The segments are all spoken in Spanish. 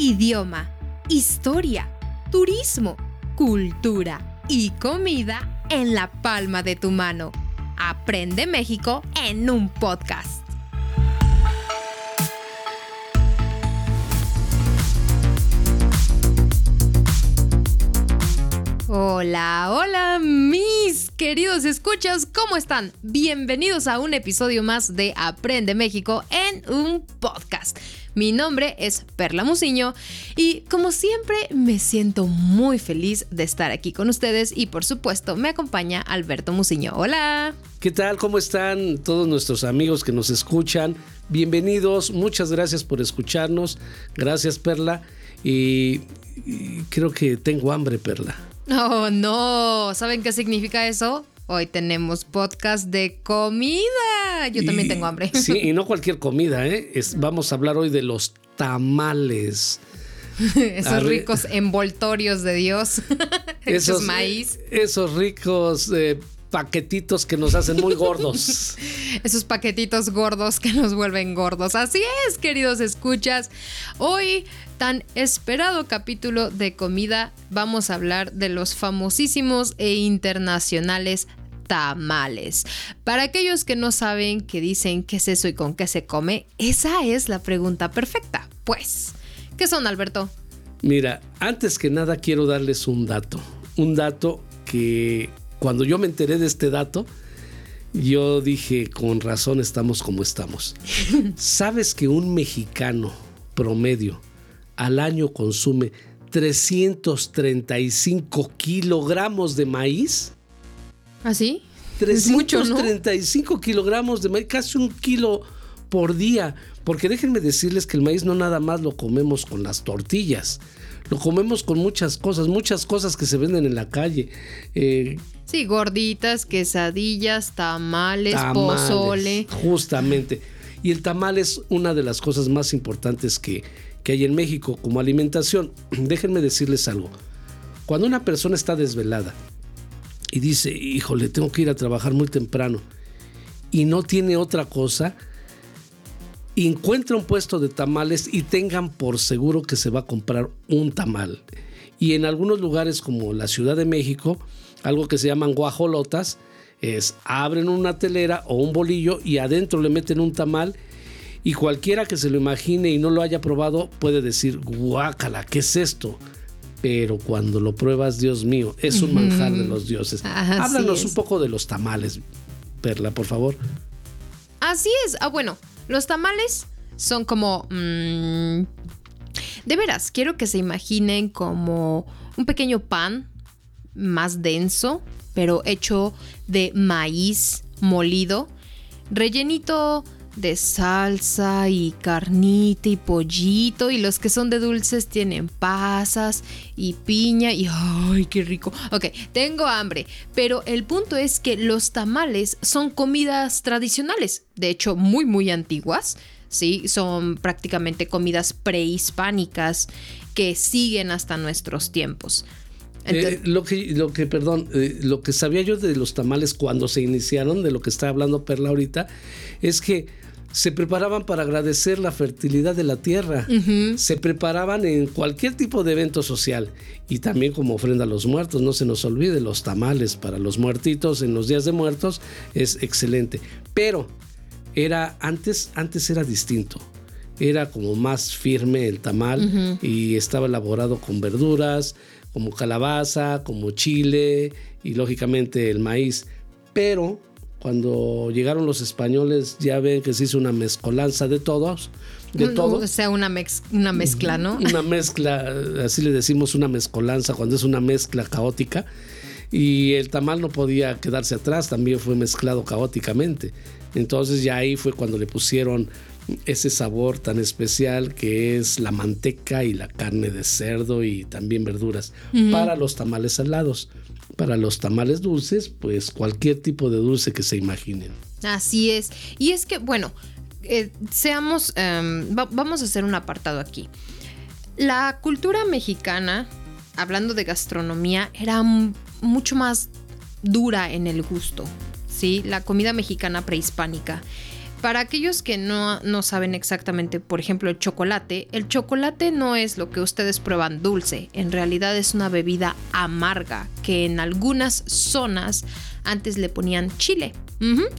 idioma, historia, turismo, cultura y comida en la palma de tu mano. Aprende México en un podcast. Hola, hola mis queridos escuchas, ¿cómo están? Bienvenidos a un episodio más de Aprende México en un podcast. Mi nombre es Perla Musiño y como siempre me siento muy feliz de estar aquí con ustedes y por supuesto me acompaña Alberto Musiño. Hola. ¿Qué tal? ¿Cómo están todos nuestros amigos que nos escuchan? Bienvenidos, muchas gracias por escucharnos. Gracias Perla y, y creo que tengo hambre Perla. Oh, no. ¿Saben qué significa eso? Hoy tenemos podcast de comida. Yo también tengo hambre. Sí, y no cualquier comida, ¿eh? vamos a hablar hoy de los tamales. esos ricos envoltorios de Dios. esos maíz. Esos ricos eh, paquetitos que nos hacen muy gordos. Esos paquetitos gordos que nos vuelven gordos. Así es, queridos escuchas. Hoy, tan esperado capítulo de comida, vamos a hablar de los famosísimos e internacionales tamales. Para aquellos que no saben qué dicen qué es eso y con qué se come, esa es la pregunta perfecta. Pues, ¿qué son, Alberto? Mira, antes que nada quiero darles un dato. Un dato que cuando yo me enteré de este dato, yo dije, con razón estamos como estamos. ¿Sabes que un mexicano promedio al año consume 335 kilogramos de maíz? ¿Así? ¿Ah, 335 kilogramos de maíz, casi un kilo por día. Porque déjenme decirles que el maíz no nada más lo comemos con las tortillas. Lo comemos con muchas cosas, muchas cosas que se venden en la calle. Eh, sí, gorditas, quesadillas, tamales, pozole. Justamente. Y el tamal es una de las cosas más importantes que, que hay en México como alimentación. Déjenme decirles algo. Cuando una persona está desvelada y dice, híjole, tengo que ir a trabajar muy temprano y no tiene otra cosa, encuentra un puesto de tamales y tengan por seguro que se va a comprar un tamal. Y en algunos lugares como la Ciudad de México, algo que se llaman guajolotas, es abren una telera o un bolillo y adentro le meten un tamal y cualquiera que se lo imagine y no lo haya probado puede decir, guácala, ¿qué es esto? Pero cuando lo pruebas, Dios mío, es un manjar de los dioses. Háblanos un poco de los tamales, Perla, por favor. Así es. Ah, bueno, los tamales son como... Mm, de veras, quiero que se imaginen como un pequeño pan más denso, pero hecho de maíz molido, rellenito de salsa y carnita y pollito y los que son de dulces tienen pasas y piña y ¡ay, qué rico! Ok, tengo hambre, pero el punto es que los tamales son comidas tradicionales, de hecho muy muy antiguas, ¿sí? Son prácticamente comidas prehispánicas que siguen hasta nuestros tiempos. Eh, lo que, lo que, perdón, eh, lo que sabía yo de los tamales cuando se iniciaron, de lo que está hablando Perla ahorita, es que se preparaban para agradecer la fertilidad de la tierra, se preparaban en cualquier tipo de evento social y también como ofrenda a los muertos, no se nos olvide los tamales para los muertitos en los días de muertos es excelente, pero era antes antes era distinto. Era como más firme el tamal y estaba elaborado con verduras, como calabaza, como chile y lógicamente el maíz, pero cuando llegaron los españoles, ya ven que se hizo una mezcolanza de todos. De todo. O sea, una, una mezcla, ¿no? Una mezcla, así le decimos una mezcolanza, cuando es una mezcla caótica. Y el tamal no podía quedarse atrás, también fue mezclado caóticamente. Entonces ya ahí fue cuando le pusieron ese sabor tan especial que es la manteca y la carne de cerdo y también verduras para los tamales salados. Para los tamales dulces, pues cualquier tipo de dulce que se imaginen. Así es. Y es que, bueno, eh, seamos, em, vamos a hacer un apartado aquí. La cultura mexicana, hablando de gastronomía, era mucho más dura en el gusto, ¿sí? La comida mexicana prehispánica para aquellos que no, no, saben exactamente, por ejemplo, el chocolate, el chocolate no es lo que ustedes prueban dulce, en realidad es una bebida amarga que en algunas zonas antes le ponían chile.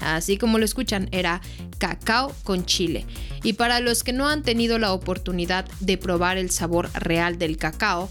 Así como lo escuchan, era cacao con chile. Y para los que no han tenido la oportunidad de probar el sabor real del cacao,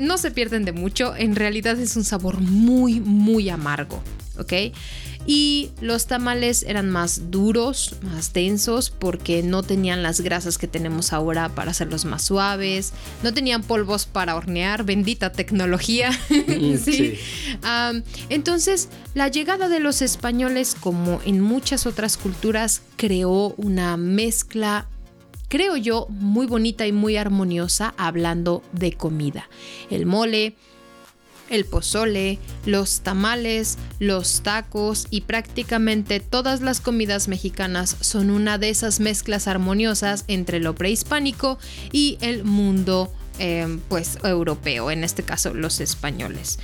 no se pierden de mucho, en realidad es un sabor muy, muy amargo, ¿ok? Y los tamales eran más duros, más densos, porque no tenían las grasas que tenemos ahora para hacerlos más suaves, no tenían polvos para hornear, bendita tecnología. Mm, ¿sí? entonces, la llegada de los españoles, como en muchas otras culturas, creó una mezcla creo yo, muy bonita y muy armoniosa hablando de comida. El mole, el pozole, los tamales, los tacos y prácticamente todas las comidas mexicanas son una de esas mezclas armoniosas entre lo prehispánico y el mundo em, pues europeo, en este caso los españoles.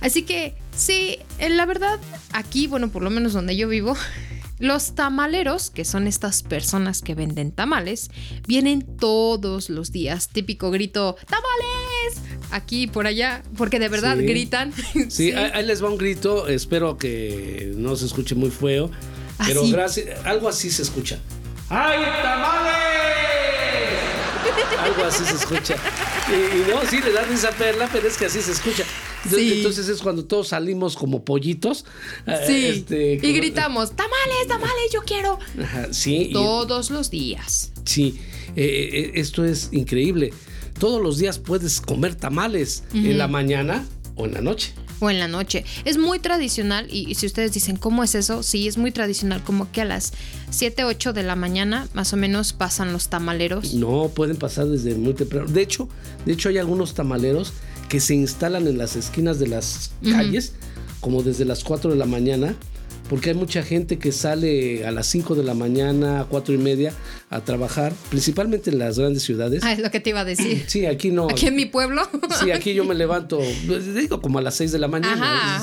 Así que sí, la verdad, aquí, bueno, por lo menos donde yo vivo, los tamaleros, que son estas personas que venden tamales, vienen todos los días. Típico grito, ¡tamales! Aquí y por allá, porque de verdad gritan. Sí, Ahí, les va un grito, espero que no se escuche muy feo, ah, pero gracias, algo así se escucha. ¡Ay, tamales! algo así se escucha. Y, no, sí, le dan esa perla, pero es que así se escucha. Entonces es cuando todos salimos como pollitos. Eh, sí. Este, y gritamos, tamales, tamales, yo quiero. sí. Todos los días. Sí, eh, eh, esto es increíble. Todos los días puedes comer tamales en la mañana o en la noche o en la noche. Es muy tradicional y, si ustedes dicen, ¿cómo es eso? Sí, es muy tradicional, como que a las 7, 8 de la mañana más o menos pasan los tamaleros. No, pueden pasar desde muy temprano. De hecho, de hecho hay algunos tamaleros que se instalan en las esquinas de las calles, como desde las 4 de la mañana porque hay mucha gente que sale a las 5 de la mañana, a 4 y media a trabajar, principalmente en las grandes ciudades. Ah, es lo que te iba a decir. Sí, aquí no. Aquí en mi pueblo. Sí, aquí yo me levanto, digo, como a las 6 de la mañana.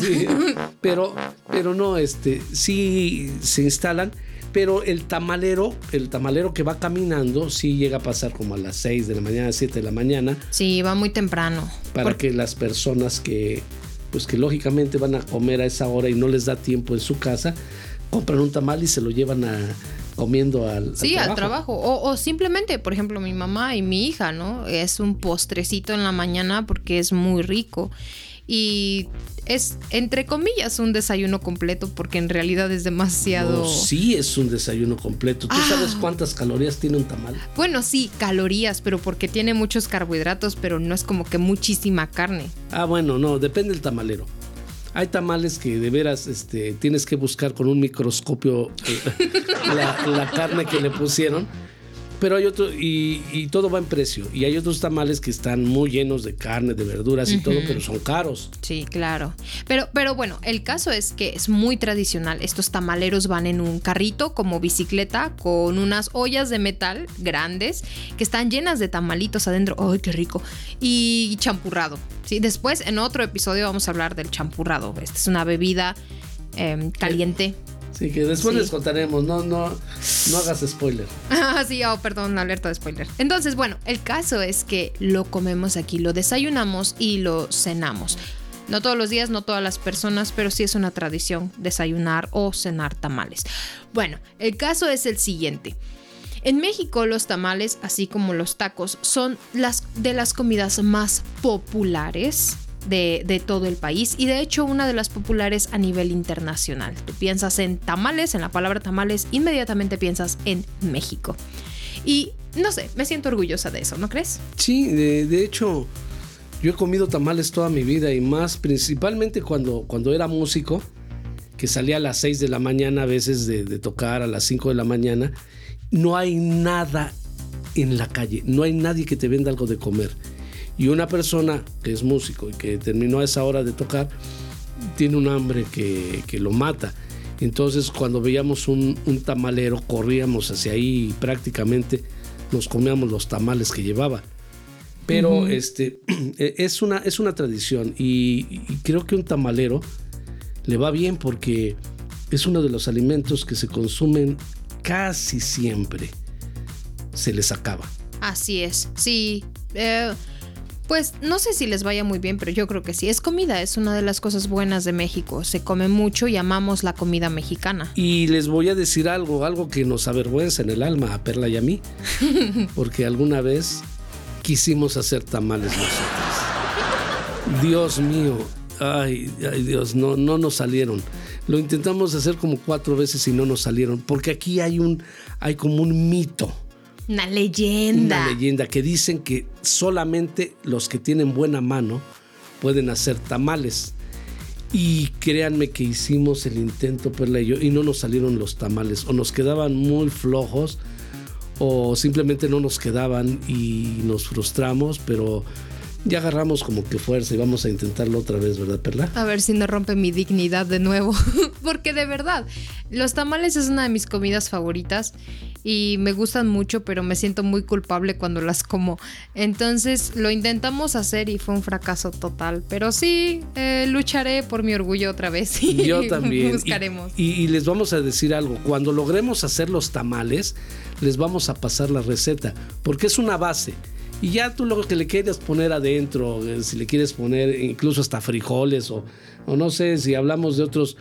Pero, pero no, este, sí se instalan. Pero el tamalero, el tamalero que va caminando, sí llega a pasar como a las 6 de la mañana, 7 de la mañana. Sí, va muy temprano. Para que las personas que pues que lógicamente van a comer a esa hora y no les da tiempo en su casa, compran un tamal y se lo llevan a comiendo al, sí, al trabajo. O, simplemente, por ejemplo, mi mamá y mi hija, ¿no? Es un postrecito en la mañana porque es muy rico. Y es, entre comillas, un desayuno completo porque en realidad es demasiado... sí, es un desayuno completo. ¿Tú sabes ah. cuántas calorías tiene un tamal? Bueno, sí, calorías, pero porque tiene muchos carbohidratos, pero no es como que muchísima carne. Ah, bueno, no, depende del tamalero. Hay tamales que de veras este, tienes que buscar con un microscopio eh, la carne que le pusieron pero hay otro, y, todo va en precio. Y hay otros tamales que están muy llenos de carne, de verduras y todo, pero son caros. Sí, claro. Pero, pero bueno, el caso es que es muy tradicional. Estos tamaleros van en un carrito como bicicleta con unas ollas de metal grandes que están llenas de tamalitos adentro. ¡Ay, qué rico! Y champurrado. ¿sí? Después, en otro episodio, vamos a hablar del champurrado. Esta es una bebida em, caliente. Sí, que después les contaremos, no, no, no hagas spoiler. Ah, sí, oh, perdón, alerta de spoiler. Entonces, bueno, el caso es que lo comemos aquí, lo desayunamos y lo cenamos. No todos los días, no todas las personas, pero sí es una tradición desayunar o cenar tamales. Bueno, el caso es el siguiente. En México los tamales, así como los tacos, son las de las comidas más populares de, todo el país y de hecho una de las populares a nivel internacional. Tú piensas en tamales, en la palabra tamales, inmediatamente piensas en México. Y no sé, me siento orgullosa de eso, ¿no crees? Sí, de, hecho, yo he comido tamales toda mi vida y más principalmente cuando, cuando era músico, que salía a las 6 de la mañana a veces de, de tocar a las 5 de la mañana. No hay nada en la calle, no hay nadie que te venda algo de comer. Y una persona que es músico y que terminó a esa hora de tocar, tiene un hambre que, lo mata. Entonces cuando veíamos un, tamalero, corríamos hacia ahí y prácticamente nos comíamos los tamales que llevaba. Pero este, e, es, una, es una tradición y, creo que un tamalero le va bien porque es uno de los alimentos que se consumen casi siempre se les acaba. Así es, sí. Eh, pues no sé si les vaya muy bien, pero yo creo que sí. Es comida, es una de las cosas buenas de México. Se come mucho y amamos la comida mexicana. Y les voy a decir algo, algo que nos avergüenza en el alma a Perla y a mí, porque alguna vez quisimos hacer tamales nosotros. Dios mío, ay, ay Dios, no, no nos salieron. Lo intentamos hacer como cuatro veces y no nos salieron, porque aquí hay un, hay como un mito una leyenda. Una leyenda que dicen que solamente los que tienen buena mano pueden hacer tamales. Y créanme que hicimos el intento, Perla y yo, y no nos salieron los tamales. O nos quedaban muy flojos, o simplemente no nos quedaban y nos frustramos, pero ya agarramos como que fuerza y vamos a intentarlo otra vez, ¿verdad, Perla? A ver si no rompe mi dignidad de nuevo. Porque de verdad, los tamales es una de mis comidas favoritas y me gustan mucho, pero me siento muy culpable cuando las como. Entonces lo intentamos hacer y fue un fracaso total. Pero sí, eh, lucharé por mi orgullo otra vez. Yo también. Buscaremos. Y, les vamos a decir algo. Cuando logremos hacer los tamales, les vamos a pasar la receta, porque es una base. Y ya tú lo que le quieras poner adentro, eh, si le quieres poner incluso hasta frijoles o, o no sé, si hablamos de otros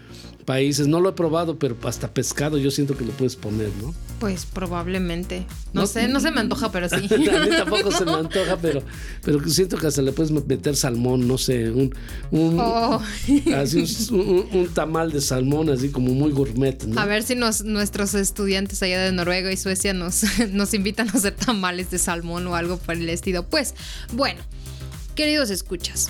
países. No lo he probado, pero hasta pescado yo siento que le puedes poner, ¿no? Pues probablemente. No, sé, no se me antoja, pero sí. a mí tampoco se me antoja, pero, pero siento que hasta le puedes meter salmón, no sé, un, un, oh. así un, tamal de salmón, así como muy gourmet. ¿no? A ver si nos, nuestros estudiantes allá de Noruega y Suecia nos, nos invitan a hacer tamales de salmón o algo por el estilo. Pues, bueno, queridos escuchas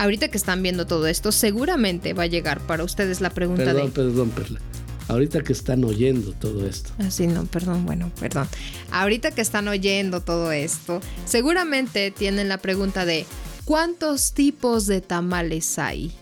ahorita que están viendo todo esto, seguramente va a llegar para ustedes la pregunta perdón, de... Perdón, Perla. Ahorita que están oyendo todo esto. Ah, sí, no, perdón, bueno, perdón. Ahorita que están oyendo todo esto, seguramente tienen la pregunta de ¿cuántos tipos de tamales hay?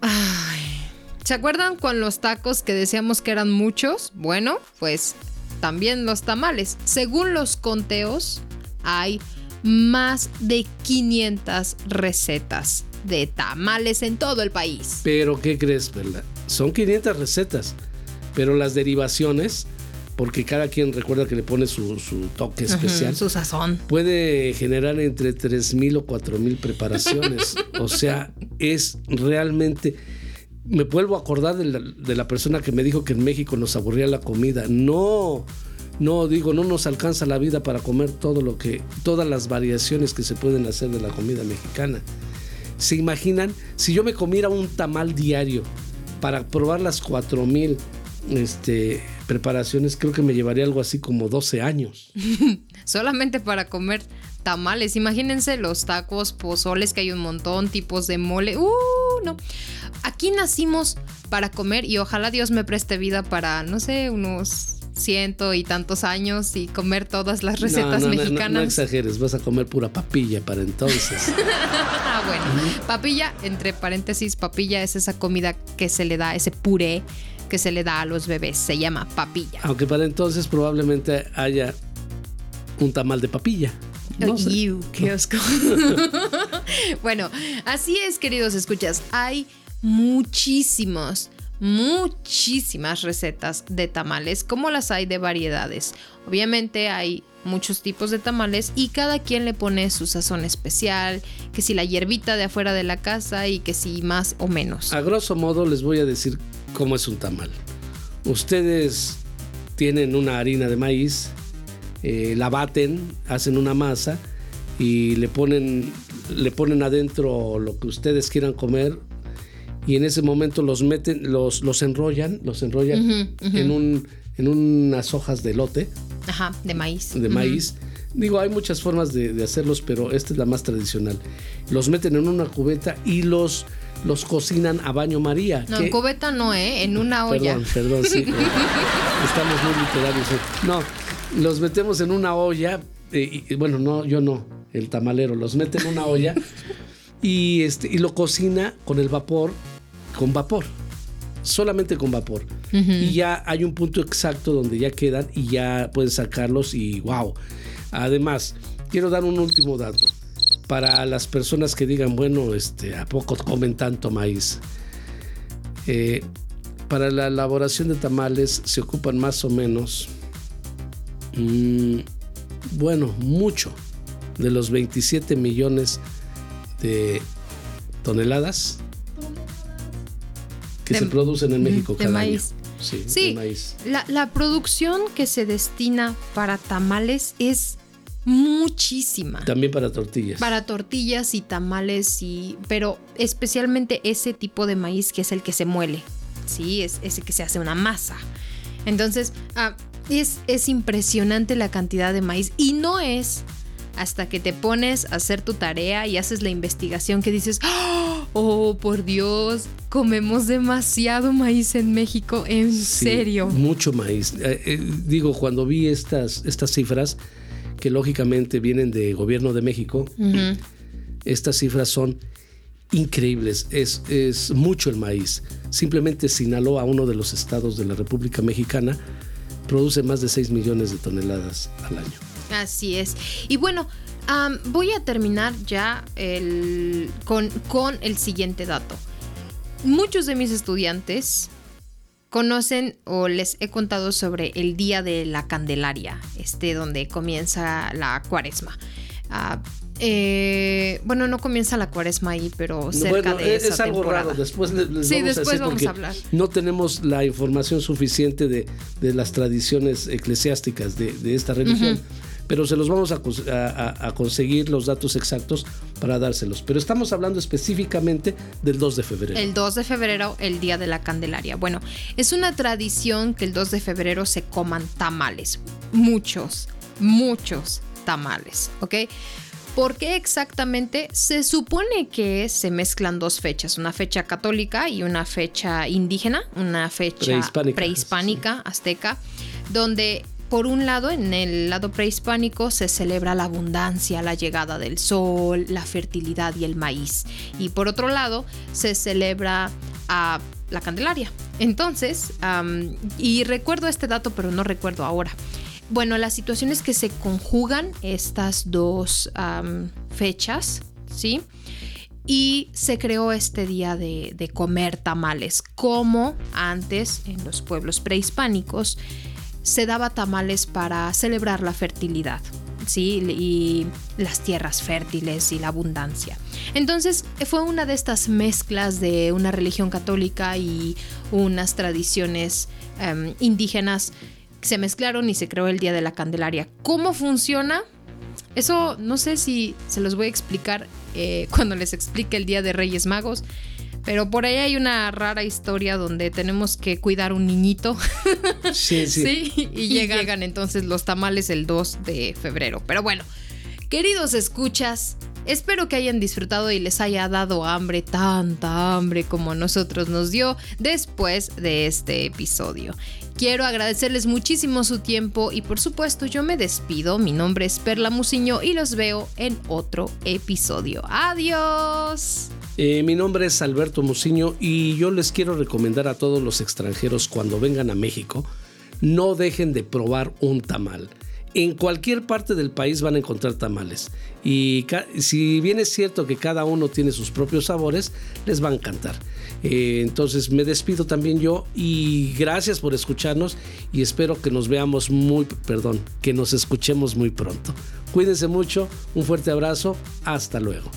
Ay, ¿Se acuerdan con los tacos que decíamos que eran muchos? Bueno, pues también los tamales. Según los conteos, hay más de 500 recetas de tamales en todo el país. Pero, ¿qué crees, Perla? Son 500 recetas, pero las derivaciones, porque cada quien recuerda que le pone su, toque especial. su sazón. Puede generar entre 3.000 o 4.000 preparaciones. o sea, es realmente... Me vuelvo a acordar de la, de la persona que me dijo que en México nos aburría la comida. No, no digo, no nos alcanza la vida para comer todo lo que, todas las variaciones que se pueden hacer de la comida mexicana. ¿Se imaginan? Si yo me comiera un tamal diario para probar las 4000 este, preparaciones, creo que me llevaría algo así como 12 años. Solamente para comer tamales. Imagínense los tacos, pozoles, que hay un montón, tipos de mole. ¡Uh! No. Aquí nacimos para comer y ojalá Dios me preste vida para, no sé, unos ciento y tantos años y comer todas las recetas mexicanas. No, exageres, vas a comer pura papilla para entonces. ah, bueno, papilla, entre paréntesis, papilla es esa comida que se le da, ese puré que se le da a los bebés, se llama papilla. Aunque para entonces probablemente haya un tamal de papilla. No qué asco. bueno, así es, queridos escuchas. Hay muchísimos muchísimas recetas de tamales, como las hay de variedades. Obviamente hay muchos tipos de tamales y cada quien le pone su sazón especial, que si la hierbita de afuera de la casa y que si más o menos. A grosso modo les voy a decir cómo es un tamal. Ustedes tienen una harina de maíz, eh, la baten, hacen una masa y le ponen, le ponen adentro lo que ustedes quieran comer, y en ese momento los meten, los, los enrollan, los enrollan En, un, en unas hojas de lote. Ajá, de maíz. De maíz. Digo, hay muchas formas de, hacerlos, pero esta es la más tradicional. Los meten en una cubeta y los, los cocinan a baño María. No, en cubeta no, ¿eh? En una olla. Perdón, perdón, sí. Estamos muy literarios. No, los metemos en una olla. Eh, y, bueno, no, yo no, el tamalero. Los mete en una olla y, este, y lo cocina con el vapor con vapor, solamente con vapor. Y ya hay un punto exacto donde ya quedan y ya pueden sacarlos y wow. Además, quiero dar un último dato. Para las personas que digan, bueno, este, ¿a poco comen tanto maíz? Eh, para la elaboración de tamales se ocupan más o menos, mm, bueno, mucho de los 27 millones de toneladas que se producen en México de cada maíz. año. Sí, Sí, de maíz. La, la producción que se destina para tamales es muchísima. También para tortillas. Para tortillas y tamales y. Pero especialmente ese tipo de maíz que es el que se muele. Sí, es ese que se hace una masa. Entonces, ah, es, es impresionante la cantidad de maíz. Y no es hasta que te pones a hacer tu tarea y haces la investigación que dices, oh, por Dios, comemos demasiado maíz en México, en Sí, serio. Mucho maíz. Eh, eh, digo, cuando vi estas, estas cifras, que lógicamente vienen de gobierno de México, estas cifras son increíbles. Es, es mucho el maíz. Simplemente Sinaloa, uno de los estados de la República Mexicana, produce más de 6 millones de toneladas al año. Así es. Y bueno, voy a terminar ya el- con, con el siguiente dato. Muchos de mis estudiantes conocen o les he contado sobre el Día de la Candelaria, este donde comienza la cuaresma. Ah, eh, bueno, no comienza la cuaresma ahí, pero cerca Bueno, de es, esa es algo temporada. raro. Después le- les Sí, vamos después a decir vamos porque a hablar. no tenemos la información suficiente de, de las tradiciones eclesiásticas de, de esta religión. Pero se los vamos a, a- conseguir los datos exactos para dárselos. Pero estamos hablando específicamente del 2 de febrero. El 2 de febrero, el Día de la Candelaria. Bueno, es una tradición que el 2 de febrero se coman tamales. Muchos, muchos tamales, ¿ok? ¿Por qué exactamente? Se supone que se mezclan dos fechas, una fecha católica y una fecha indígena, una fecha Prehispánica. prehispánica, azteca, donde por un lado, en el lado prehispánico se celebra la abundancia, la llegada del sol, la fertilidad y el maíz. Y por otro lado, se celebra a la Candelaria. Entonces, y recuerdo este dato, pero no recuerdo ahora. Bueno, la situación es que se conjugan estas dos fechas, ¿sí? Y se creó este día de comer tamales, como antes en los pueblos prehispánicos se daba tamales para celebrar la fertilidad, ¿sí? Y las tierras fértiles y la abundancia. Entonces fue una de estas mezclas de una religión católica y unas tradiciones em, indígenas que se mezclaron y se creó el Día de la Candelaria. ¿Cómo funciona? Eso no sé si se los voy a explicar eh, cuando les explique el Día de Reyes Magos. Pero por ahí hay una rara historia donde tenemos que cuidar un niñito. Sí, sí. Sí, y llegan, llegan entonces los tamales el 2 de febrero. Pero bueno, queridos escuchas, espero que hayan disfrutado y les haya dado hambre, tanta hambre como a nosotros nos dio después de este episodio. Quiero agradecerles muchísimo su tiempo y por supuesto yo me despido. Mi nombre es Perla Muciño y los veo en otro episodio. Adiós. Eh, mi nombre es Alberto Muciño y yo les quiero recomendar a todos los extranjeros cuando vengan a México, no dejen de probar un tamal. En cualquier parte del país van a encontrar tamales. Y si bien es cierto que cada uno tiene sus propios sabores, les va a encantar. Eh, entonces me despido también yo y gracias por escucharnos y espero que nos veamos muy, perdón, que nos escuchemos muy pronto. Cuídense mucho, un fuerte abrazo, hasta luego.